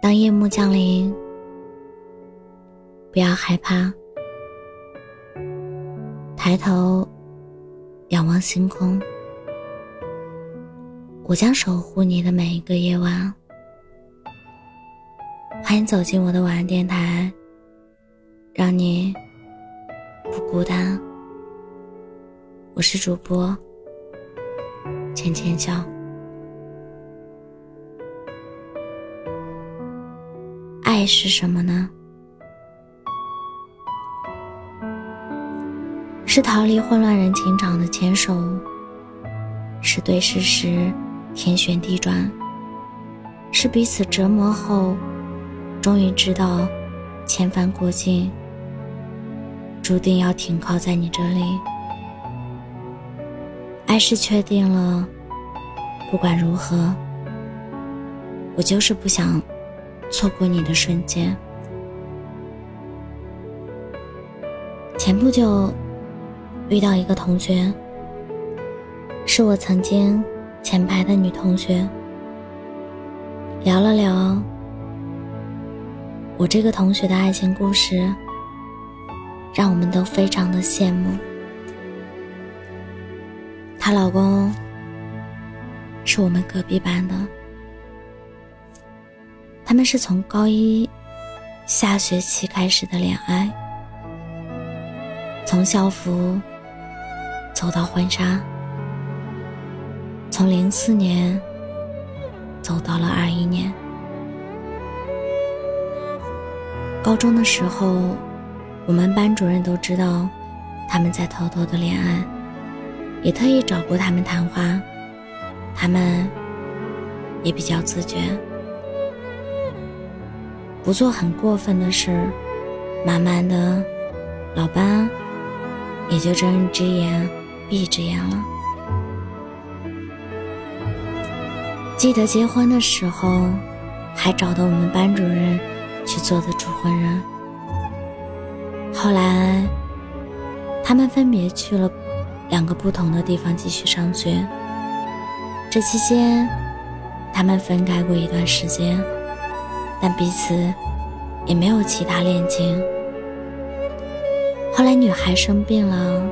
当夜幕降临，不要害怕，抬头仰望星空，我将守护你的每一个夜晚。欢迎走进我的晚安电台，让你不孤单。我是主播浅浅笑。爱是什么呢？是逃离混乱人情场的牵手，是对视时天旋地转，是彼此折磨后。终于知道，千帆过尽，注定要停靠在你这里。爱是确定了，不管如何，我就是不想错过你的瞬间。前不久遇到一个同学，是我曾经前排的女同学，聊了聊。我这个同学的爱情故事，让我们都非常的羡慕。她老公是我们隔壁班的，他们是从高一下学期开始的恋爱，从校服走到婚纱，从零四年走到了二一年。高中的时候，我们班主任都知道他们在偷偷的恋爱，也特意找过他们谈话。他们也比较自觉，不做很过分的事。慢慢的，老班也就睁一只眼闭一只眼了。记得结婚的时候，还找到我们班主任。去做的主婚人。后来，他们分别去了两个不同的地方继续上学。这期间，他们分开过一段时间，但彼此也没有其他恋情。后来，女孩生病了，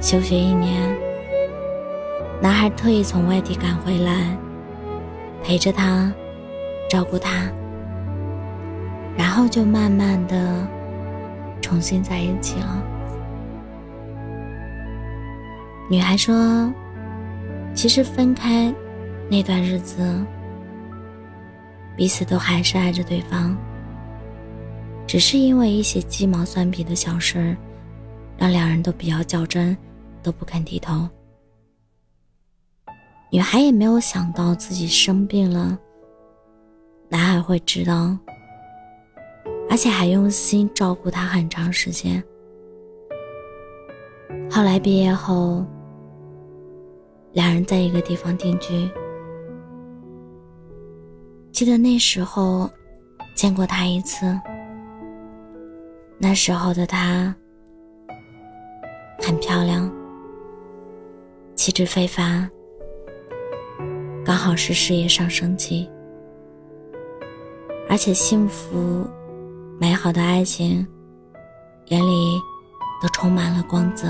休学一年，男孩特意从外地赶回来，陪着她，照顾她。然后就慢慢的重新在一起了。女孩说：“其实分开那段日子，彼此都还是爱着对方，只是因为一些鸡毛蒜皮的小事，让两人都比较较真，都不肯低头。女孩也没有想到自己生病了，男孩会知道。”而且还用心照顾她很长时间。后来毕业后，两人在一个地方定居。记得那时候见过他一次，那时候的他很漂亮，气质非凡，刚好是事业上升期，而且幸福。美好的爱情，眼里都充满了光泽。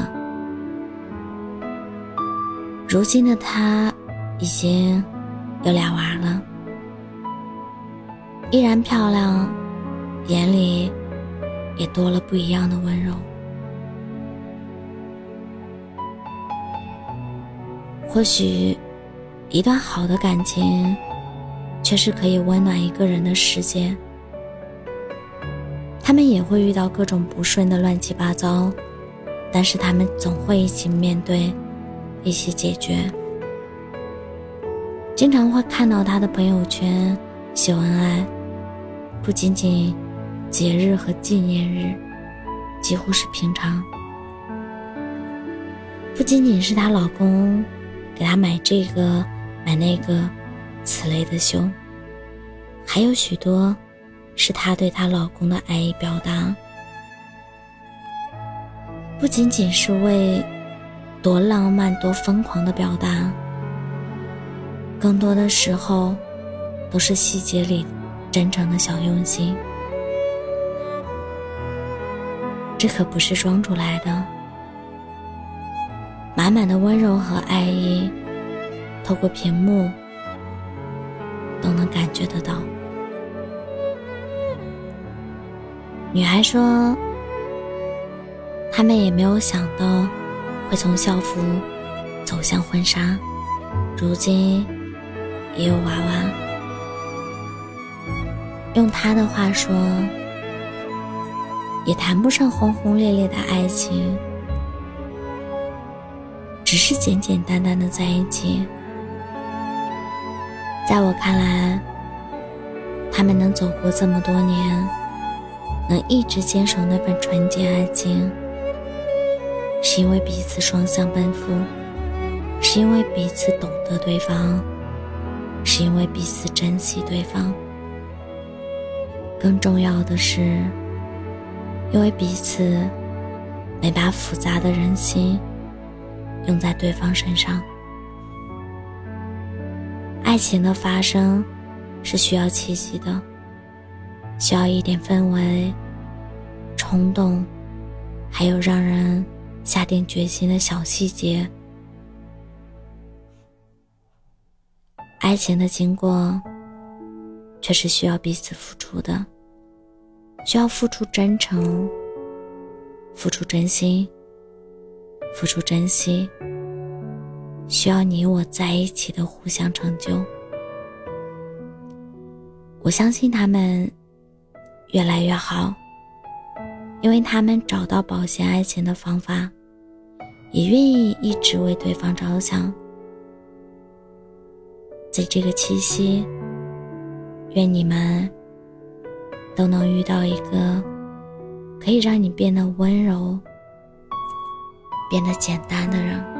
如今的她，已经有俩娃了，依然漂亮，眼里也多了不一样的温柔。或许，一段好的感情，却是可以温暖一个人的世界。他们也会遇到各种不顺的乱七八糟，但是他们总会一起面对，一起解决。经常会看到他的朋友圈秀恩爱，不仅仅节日和纪念日，几乎是平常。不仅仅是她老公给她买这个买那个，此类的秀，还有许多。是她对她老公的爱意表达，不仅仅是为多浪漫、多疯狂的表达，更多的时候都是细节里真诚的小用心。这可不是装出来的，满满的温柔和爱意，透过屏幕都能感觉得到。女孩说：“他们也没有想到会从校服走向婚纱，如今也有娃娃。”用他的话说。也谈不上轰轰烈烈的爱情，只是简简单单的在一起。在我看来，他们能走过这么多年，能一直坚守那份纯洁爱情，是因为彼此双向奔赴，是因为彼此懂得对方，是因为彼此珍惜对方。更重要的是。因为彼此没把复杂的人心用在对方身上，爱情的发生是需要契机的，需要一点氛围、冲动，还有让人下定决心的小细节。爱情的经过，却是需要彼此付出的。需要付出真诚，付出真心，付出珍惜。需要你我在一起的互相成就。我相信他们越来越好，因为他们找到保鲜爱情的方法，也愿意一直为对方着想。在这个七夕，愿你们。都能遇到一个可以让你变得温柔、变得简单的人。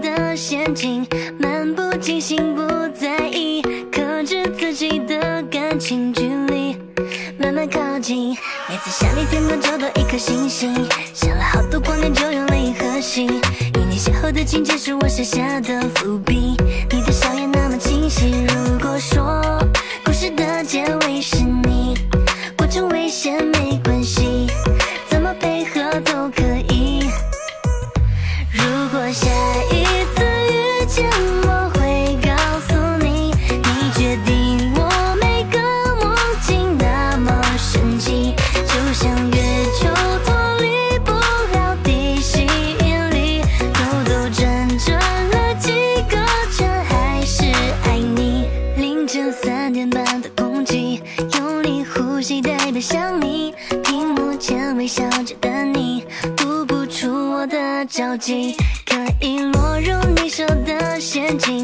的陷阱，漫不经心不在意，克制自己的感情距离，慢慢靠近。每次想你，天空就多一颗星星，想了好多光年，就用了银河系。与你邂逅的情节是我写下的伏笔，可以落入你设的陷阱，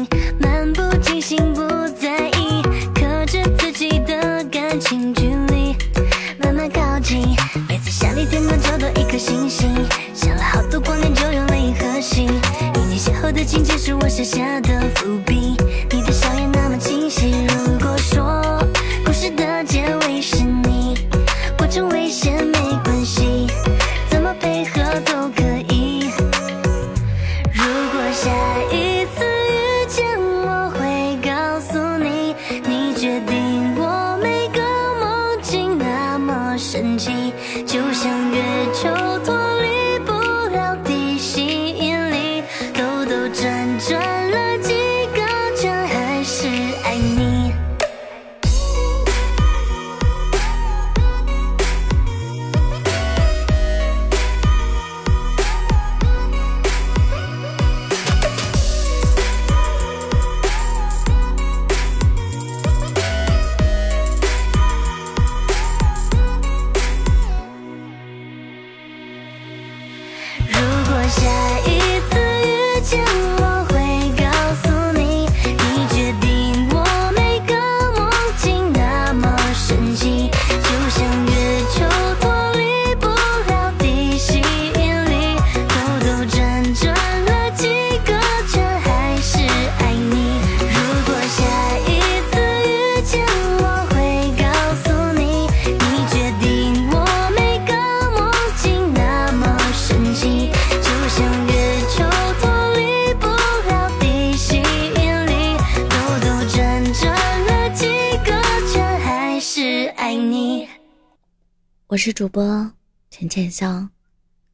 我是主播陈浅笑，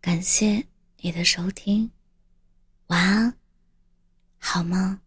感谢你的收听，晚安，好梦？